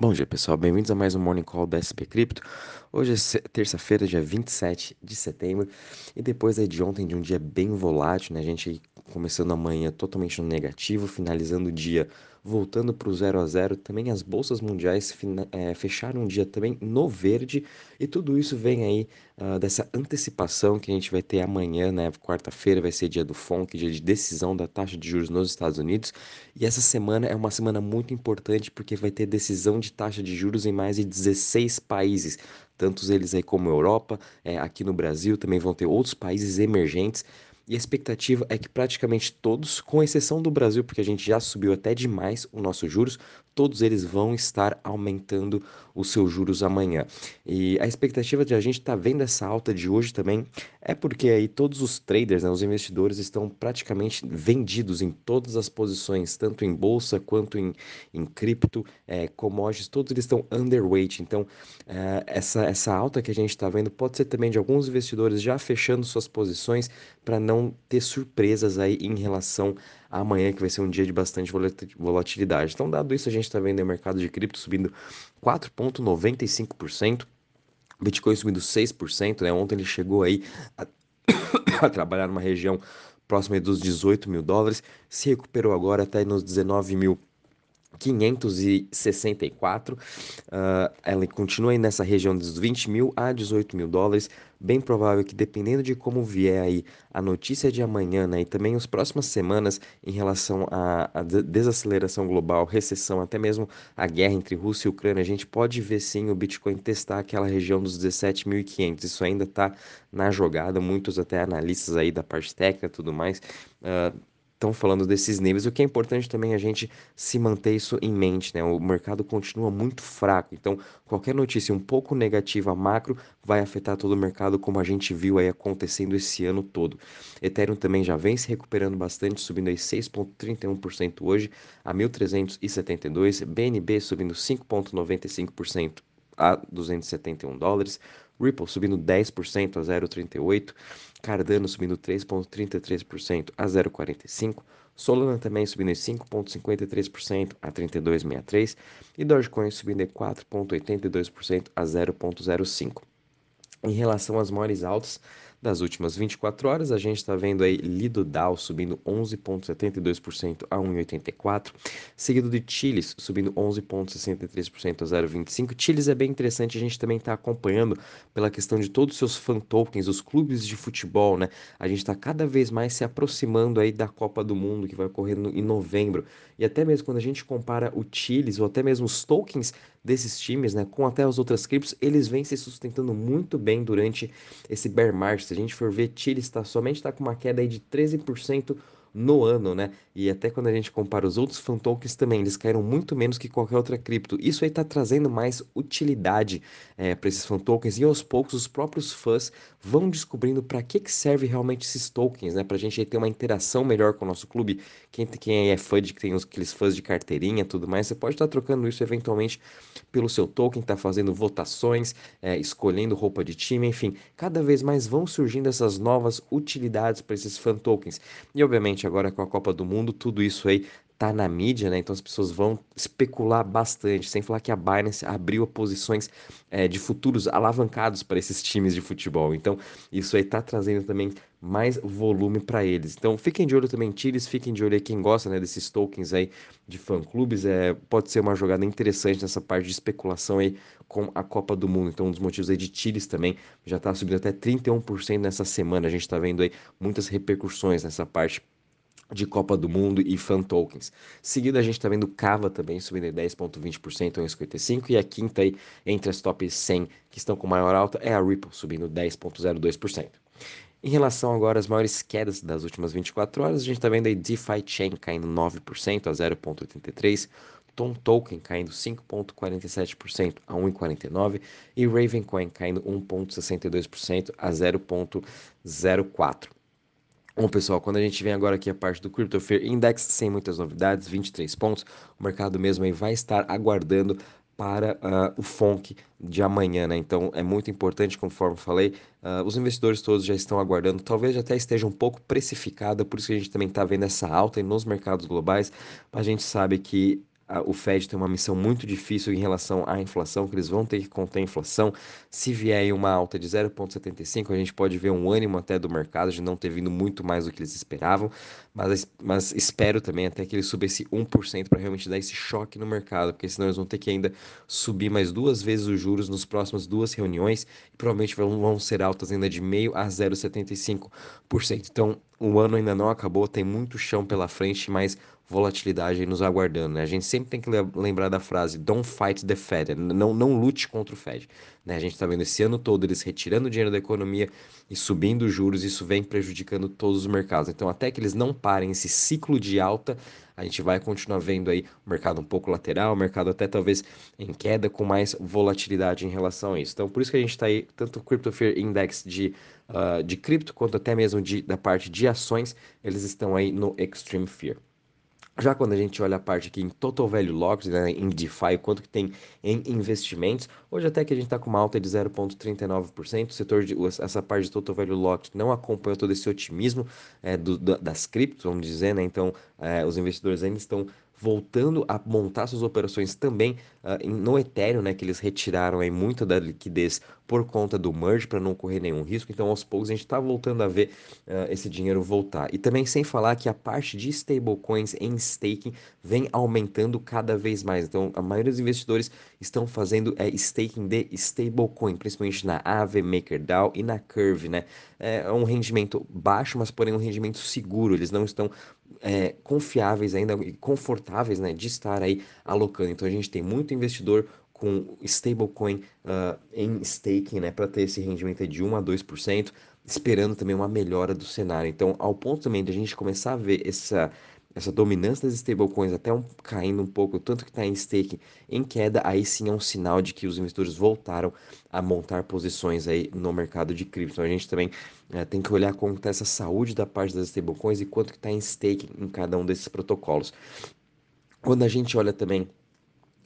Bom dia, pessoal. Bem-vindos a mais um Morning Call da SP Cripto. Hoje é terça-feira, dia 27 de setembro, e depois aí de ontem, de um dia bem volátil, né? A gente começando amanhã totalmente no negativo, finalizando o dia voltando para o 0 a 0 Também as bolsas mundiais é, fecharam um dia também no verde, e tudo isso vem aí uh, dessa antecipação que a gente vai ter amanhã, né? Quarta-feira vai ser dia do FONC, dia de decisão da taxa de juros nos Estados Unidos, e essa semana é uma semana muito importante porque vai ter decisão de taxa de juros em mais de 16 países tantos eles aí como Europa, é, aqui no Brasil também vão ter outros países emergentes. E a expectativa é que praticamente todos, com exceção do Brasil, porque a gente já subiu até demais os nossos juros, todos eles vão estar aumentando os seus juros amanhã. E a expectativa de a gente estar tá vendo essa alta de hoje também é porque aí todos os traders, né, os investidores estão praticamente vendidos em todas as posições, tanto em bolsa quanto em, em cripto, é, commodities, todos eles estão underweight. Então, é, essa, essa alta que a gente está vendo pode ser também de alguns investidores já fechando suas posições para não ter surpresas aí em relação amanhã, que vai ser um dia de bastante volatilidade. Então, dado isso, a gente está vendo o mercado de cripto subindo 4,95%. Bitcoin subindo 6%, né? Ontem ele chegou aí a, a trabalhar numa região próxima dos 18 mil dólares, se recuperou agora até nos 19 mil 564. Uh, ela continua aí nessa região dos 20 mil a 18 mil dólares. Bem provável que, dependendo de como vier aí a notícia de amanhã, né, e também as próximas semanas em relação à, à desaceleração global, recessão, até mesmo a guerra entre Rússia e Ucrânia, a gente pode ver sim o Bitcoin testar aquela região dos 17.500. Isso ainda está na jogada. Muitos até analistas aí da parte técnica e tudo mais. Uh, estão falando desses níveis. O que é importante também a gente se manter isso em mente, né? O mercado continua muito fraco, então qualquer notícia um pouco negativa macro vai afetar todo o mercado, como a gente viu aí acontecendo esse ano todo. Ethereum também já vem se recuperando bastante, subindo aí 6,31% hoje a 1.372, BNB subindo 5,95% a 271 dólares, Ripple subindo 10% a 0,38%, Cardano subindo 3,33% a 0,45%, Solana também subindo 5,53% a 32,63% e Dogecoin subindo 4,82% a 0,05%. Em relação às maiores altas, das últimas 24 horas, a gente está vendo aí Lido Dow subindo 11,72% a 1,84, seguido de Chiles subindo 11,63% a 0,25. Chiles é bem interessante, a gente também está acompanhando pela questão de todos os seus fan tokens, os clubes de futebol, né? A gente está cada vez mais se aproximando aí da Copa do Mundo que vai ocorrer no, em novembro. E até mesmo quando a gente compara o Chiles ou até mesmo os tokens desses times, né, com até as outras criptos, eles vêm se sustentando muito bem durante esse bear market. Se a gente for ver, Chile está somente está com uma queda aí de 13% no ano, né? E até quando a gente compara os outros fan tokens também, eles caíram muito menos que qualquer outra cripto. Isso aí está trazendo mais utilidade é, para esses fan tokens e aos poucos os próprios fãs vão descobrindo para que, que serve realmente esses tokens, né? Para a gente ter uma interação melhor com o nosso clube. Quem, quem é fã de que tem aqueles fãs de carteirinha tudo mais, você pode estar tá trocando isso eventualmente pelo seu token, tá fazendo votações, é, escolhendo roupa de time, enfim, cada vez mais vão surgindo essas novas utilidades para esses fan tokens. E obviamente agora com a Copa do Mundo, tudo isso aí tá na mídia, né? Então as pessoas vão especular bastante. Sem falar que a Binance abriu posições é, de futuros alavancados para esses times de futebol. Então isso aí tá trazendo também mais volume para eles. Então fiquem de olho também, Tires, fiquem de olho aí quem gosta né, desses tokens aí de fã-clubes. É, pode ser uma jogada interessante nessa parte de especulação aí com a Copa do Mundo. Então um dos motivos aí de Tires também já está subindo até 31% nessa semana. A gente está vendo aí muitas repercussões nessa parte de Copa do Mundo e fan tokens. Seguido a gente está vendo Cava também subindo 10,20% a 1,55% e a quinta aí entre as top 100 que estão com maior alta é a Ripple subindo 10,02%. Em relação agora às maiores quedas das últimas 24 horas, a gente está vendo aí DeFi Chain caindo 9% a 0,83%, Tom Token caindo 5,47% a 1,49% e Ravencoin caindo 1,62% a 0,04%. Bom, pessoal, quando a gente vem agora aqui a parte do Crypto Fear Index, sem muitas novidades, 23 pontos, o mercado mesmo aí vai estar aguardando para uh, o FONC de amanhã, né? Então é muito importante, conforme falei, uh, os investidores todos já estão aguardando, talvez até esteja um pouco precificada, por isso que a gente também está vendo essa alta nos mercados globais. A gente sabe que o Fed tem uma missão muito difícil em relação à inflação, que eles vão ter que conter a inflação. Se vier uma alta de 0,75, a gente pode ver um ânimo até do mercado de não ter vindo muito mais do que eles esperavam, mas, mas espero também até que eles subam esse 1% para realmente dar esse choque no mercado, porque senão eles vão ter que ainda subir mais duas vezes os juros nas próximas duas reuniões e provavelmente vão, vão ser altas ainda de meio a 0,75%. Então, o ano ainda não acabou, tem muito chão pela frente, mas volatilidade aí nos aguardando, né? A gente sempre tem que lembrar da frase Don't fight the Fed, não, não lute contra o Fed. Né? A gente está vendo esse ano todo eles retirando dinheiro da economia e subindo os juros, isso vem prejudicando todos os mercados. Então, até que eles não parem esse ciclo de alta, a gente vai continuar vendo aí o mercado um pouco lateral, o mercado até talvez em queda, com mais volatilidade em relação a isso. Então, por isso que a gente está aí, tanto o Crypto Fear Index de, uh, de cripto, quanto até mesmo de, da parte de ações, eles estão aí no Extreme Fear. Já quando a gente olha a parte aqui em Total Value Locked, né, em DeFi, quanto que tem em investimentos, hoje até que a gente está com uma alta de 0,39%, o setor de, essa parte de Total Value Locked não acompanha todo esse otimismo é, do, das criptos, vamos dizer, né, então é, os investidores ainda estão voltando a montar suas operações também uh, no Ethereum, né, que eles retiraram aí muita da liquidez por conta do merge para não correr nenhum risco. Então, aos poucos a gente está voltando a ver uh, esse dinheiro voltar. E também sem falar que a parte de stablecoins em staking vem aumentando cada vez mais. Então, a maioria dos investidores estão fazendo é, staking de stablecoin, principalmente na Aave, MakerDAO e na Curve, né? É um rendimento baixo, mas porém um rendimento seguro. Eles não estão é, confiáveis ainda e confortáveis né, de estar aí alocando. Então a gente tem muito investidor com stablecoin uh, em staking né, para ter esse rendimento de 1 a 2%, esperando também uma melhora do cenário. Então, ao ponto também de a gente começar a ver essa essa dominância das stablecoins até um, caindo um pouco, tanto que está em stake em queda, aí sim é um sinal de que os investidores voltaram a montar posições aí no mercado de cripto. Então a gente também é, tem que olhar como está essa saúde da parte das stablecoins e quanto que está em stake em cada um desses protocolos. Quando a gente olha também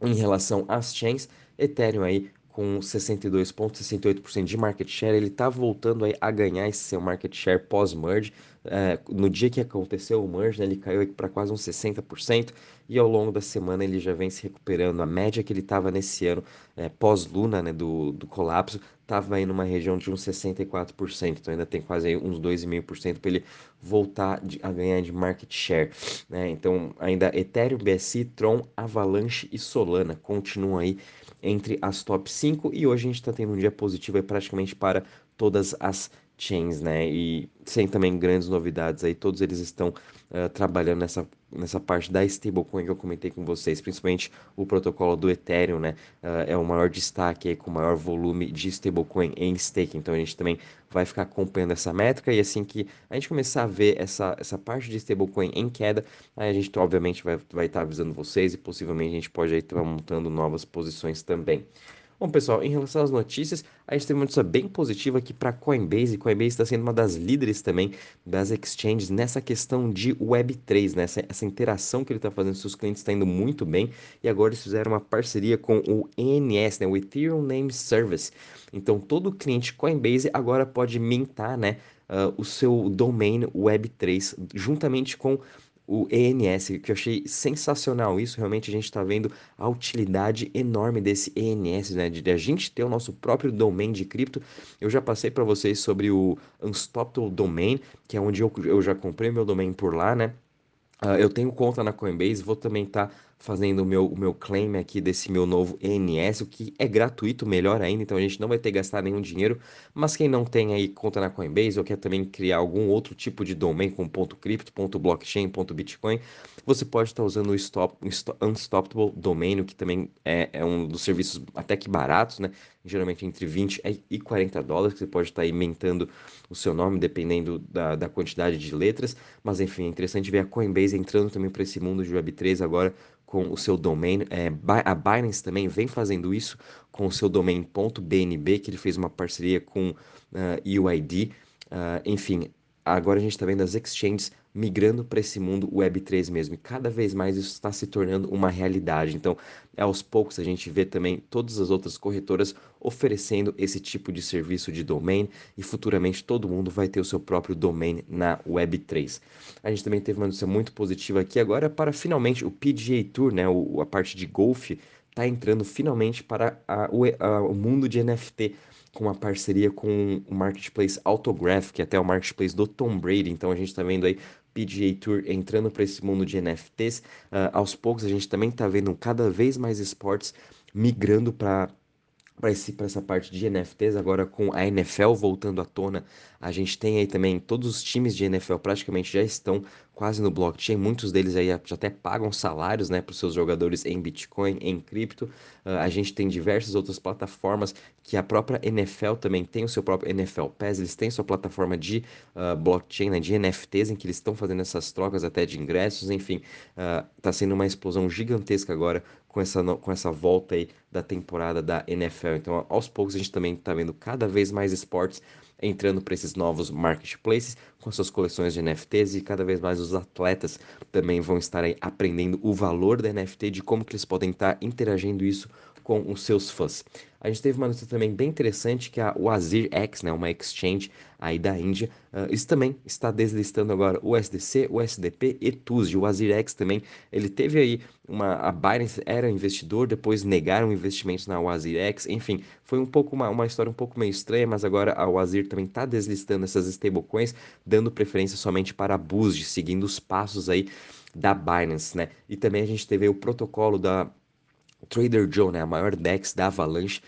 em relação às chains, Ethereum aí com 62,68% de market share, ele está voltando a ganhar esse seu market share pós-merge. É, no dia que aconteceu o merge, né, ele caiu para quase uns 60%, e ao longo da semana ele já vem se recuperando. A média que ele estava nesse ano, é, pós-luna, né, do, do colapso, estava aí numa região de uns 64%, então ainda tem quase aí uns 2,5% para ele voltar de, a ganhar de market share. Né? Então, ainda Ethereum, BSC, Tron, Avalanche e Solana continuam aí entre as top 5 e hoje a gente está tendo um dia positivo aí praticamente para todas as chains, né? E sem também grandes novidades aí, todos eles estão uh, trabalhando nessa, nessa parte da stablecoin que eu comentei com vocês, principalmente o protocolo do Ethereum, né? Uh, é o maior destaque aí, com o maior volume de stablecoin em stake. Então a gente também vai ficar acompanhando essa métrica e assim que a gente começar a ver essa, essa parte de stablecoin em queda, aí a gente obviamente vai estar vai tá avisando vocês e possivelmente a gente pode estar montando novas posições também. Bom, pessoal, em relação às notícias, a gente tem uma notícia bem positiva aqui para Coinbase. Coinbase está sendo uma das líderes também das exchanges nessa questão de Web3, né? Essa, essa interação que ele está fazendo com seus clientes está indo muito bem. E agora eles fizeram uma parceria com o ENS, né? o Ethereum Name Service. Então, todo cliente Coinbase agora pode mintar né? Uh, o seu domain Web3 juntamente com o ENS, que eu achei sensacional isso. Realmente a gente está vendo a utilidade enorme desse ENS, né? De, a gente ter o nosso próprio domain de cripto. Eu já passei para vocês sobre o Unstoppable Domain, que é onde eu, eu já comprei meu domain por lá, né? Uh, eu tenho conta na Coinbase, vou também estar tá fazendo o meu, o meu claim aqui desse meu novo ENS, o que é gratuito, melhor ainda, então a gente não vai ter que gastar nenhum dinheiro, mas quem não tem aí conta na Coinbase ou quer também criar algum outro tipo de domain com ponto .cripto, ponto .blockchain, ponto .bitcoin, você pode estar usando o Stop, Unstoppable Domain, que também é, é um dos serviços até que baratos, né? geralmente entre 20 e 40 dólares, que você pode estar inventando o seu nome, dependendo da, da quantidade de letras. Mas enfim, é interessante ver a Coinbase entrando também para esse mundo de Web3 agora com o seu domain. É, a Binance também vem fazendo isso com o seu domain.bnb, que ele fez uma parceria com uh, UID. Uh, enfim, agora a gente está vendo as exchanges migrando para esse mundo Web3 mesmo. E cada vez mais isso está se tornando uma realidade. Então, aos poucos a gente vê também todas as outras corretoras oferecendo esse tipo de serviço de domain e futuramente todo mundo vai ter o seu próprio domain na Web3. A gente também teve uma notícia muito positiva aqui agora para finalmente o PGA Tour, né, a parte de golfe, está entrando finalmente para a, a, o mundo de NFT com uma parceria com o marketplace Autograph, que é até o marketplace do Tom Brady. Então a gente está vendo aí PGA Tour entrando para esse mundo de NFTs. Uh, ah, aos poucos a gente também está vendo cada vez mais esportes migrando para para essa parte de NFTs, agora com a NFL voltando à tona, a gente tem aí também todos os times de NFL praticamente já estão quase no blockchain, muitos deles aí já até pagam salários, né, para os seus jogadores em Bitcoin, em cripto. Uh, a gente tem diversas outras plataformas que a própria NFL também tem o seu próprio NFL Pass, eles têm sua plataforma de uh, blockchain, né, de NFTs, em que eles estão fazendo essas trocas até de ingressos, enfim, está uh, sendo uma explosão gigantesca agora com essa, com essa volta aí da temporada da NFL. Então, aos poucos a gente também está vendo cada vez mais esportes entrando para esses novos marketplaces com suas coleções de NFTs e cada vez mais os atletas também vão estar aprendendo o valor da NFT, de como que eles podem estar interagindo isso com os seus fãs. A gente teve uma notícia também bem interessante que a Wazir X, né, uma exchange aí da Índia, uh, isso também está deslistando agora o USDC, o USDP e TUSD. O Wazir X também, ele teve aí uma a Binance era investidor, depois negaram investimentos na Wazir X, enfim, foi um pouco uma, uma história um pouco meio estranha, mas agora a Wazir também está deslistando essas stablecoins, dando preferência somente para a BUSD, seguindo os passos aí da Binance, né? E também a gente teve o protocolo da Trader Joe, né, a maior DEX da Avalanche,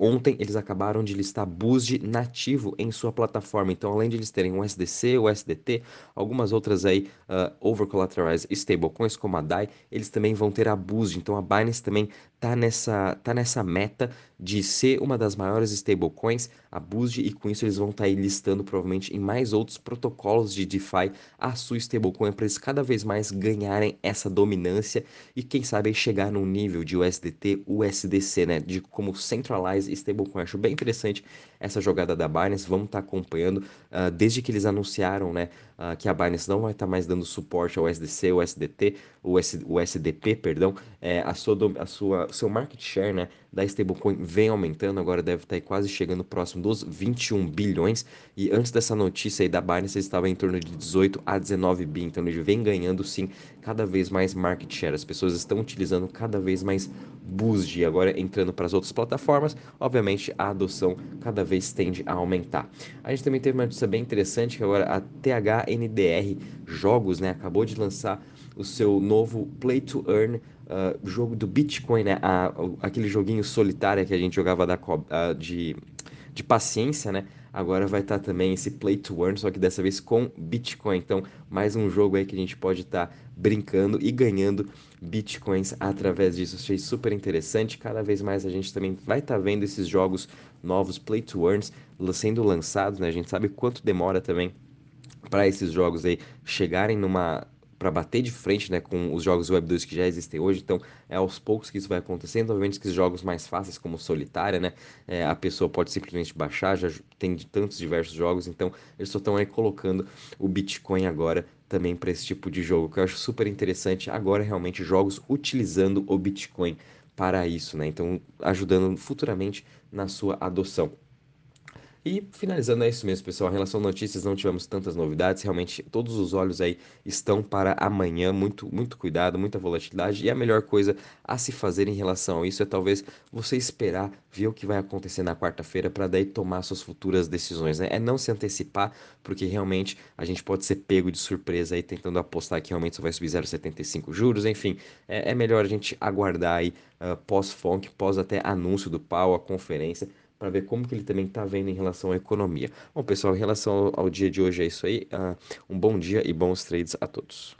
ontem eles acabaram de listar BUSD nativo em sua plataforma. Então, além de eles terem o SDC, o SDT, algumas outras aí uh, over-collateralized stablecoins como a DAI, eles também vão ter a BUSD. Então, a Binance também tá nessa, tá nessa meta de ser uma das maiores stablecoins, a BUSD, e com isso eles vão estar tá aí listando provavelmente em mais outros protocolos de DeFi a sua stablecoin para eles cada vez mais ganharem essa dominância e quem sabe chegar num nível de USDT, USDC, né, de como centralized stablecoin. Acho bem interessante essa jogada da Binance, vamos estar tá acompanhando uh, desde que eles anunciaram, né, uh, que a Binance não vai estar tá mais dando suporte ao USDC, o SDT, o, S, o SDP, perdão, é, a sua, a sua seu market share né, da stablecoin vem aumentando, agora deve estar quase chegando próximo dos 21 bilhões. E antes dessa notícia aí da Binance, estava em torno de 18 a 19 bi, então ele vem ganhando sim cada vez mais market share. As pessoas estão utilizando cada vez mais Boost, agora entrando para as outras plataformas, obviamente a adoção cada vez tende a aumentar. A gente também teve uma notícia bem interessante que agora a THNDR Jogos, né, acabou de lançar o seu novo Play to Earn uh, jogo do Bitcoin, né? A, aquele joguinho solitário que a gente jogava da, uh, de, de paciência, né? Agora vai estar tá também esse Play to Earn, só que dessa vez com Bitcoin. Então, mais um jogo aí que a gente pode estar tá brincando e ganhando Bitcoins através disso. Achei super interessante. Cada vez mais a gente também vai estar tá vendo esses jogos novos Play to Earns sendo lançados, né? A gente sabe quanto demora também para esses jogos aí chegarem numa para bater de frente né, com os jogos Web 2 que já existem hoje. Então, é aos poucos que isso vai acontecendo. Obviamente que os jogos mais fáceis, como Solitária, né, é, a pessoa pode simplesmente baixar, já tem tantos diversos jogos. Então, eles só estão aí colocando o Bitcoin agora também para esse tipo de jogo, que eu acho super interessante. Agora, realmente, jogos utilizando o Bitcoin para isso, né? Então, ajudando futuramente na sua adoção. E finalizando, é isso mesmo, pessoal. Em relação a notícias, não tivemos tantas novidades. Realmente, todos os olhos aí estão para amanhã. Muito, muito cuidado, muita volatilidade. E a melhor coisa a se fazer em relação a isso é talvez você esperar ver o que vai acontecer na quarta-feira para daí tomar suas futuras decisões. Né? É não se antecipar, porque realmente a gente pode ser pego de surpresa aí tentando apostar que realmente só vai subir 0,75 juros. Enfim, é, é melhor a gente aguardar aí uh, pós-FONC, pós até anúncio do pau, a conferência para ver como que ele também está vendo em relação à economia. Bom, pessoal, em relação ao, dia de hoje é isso aí. Uh, um bom dia e bons trades a todos.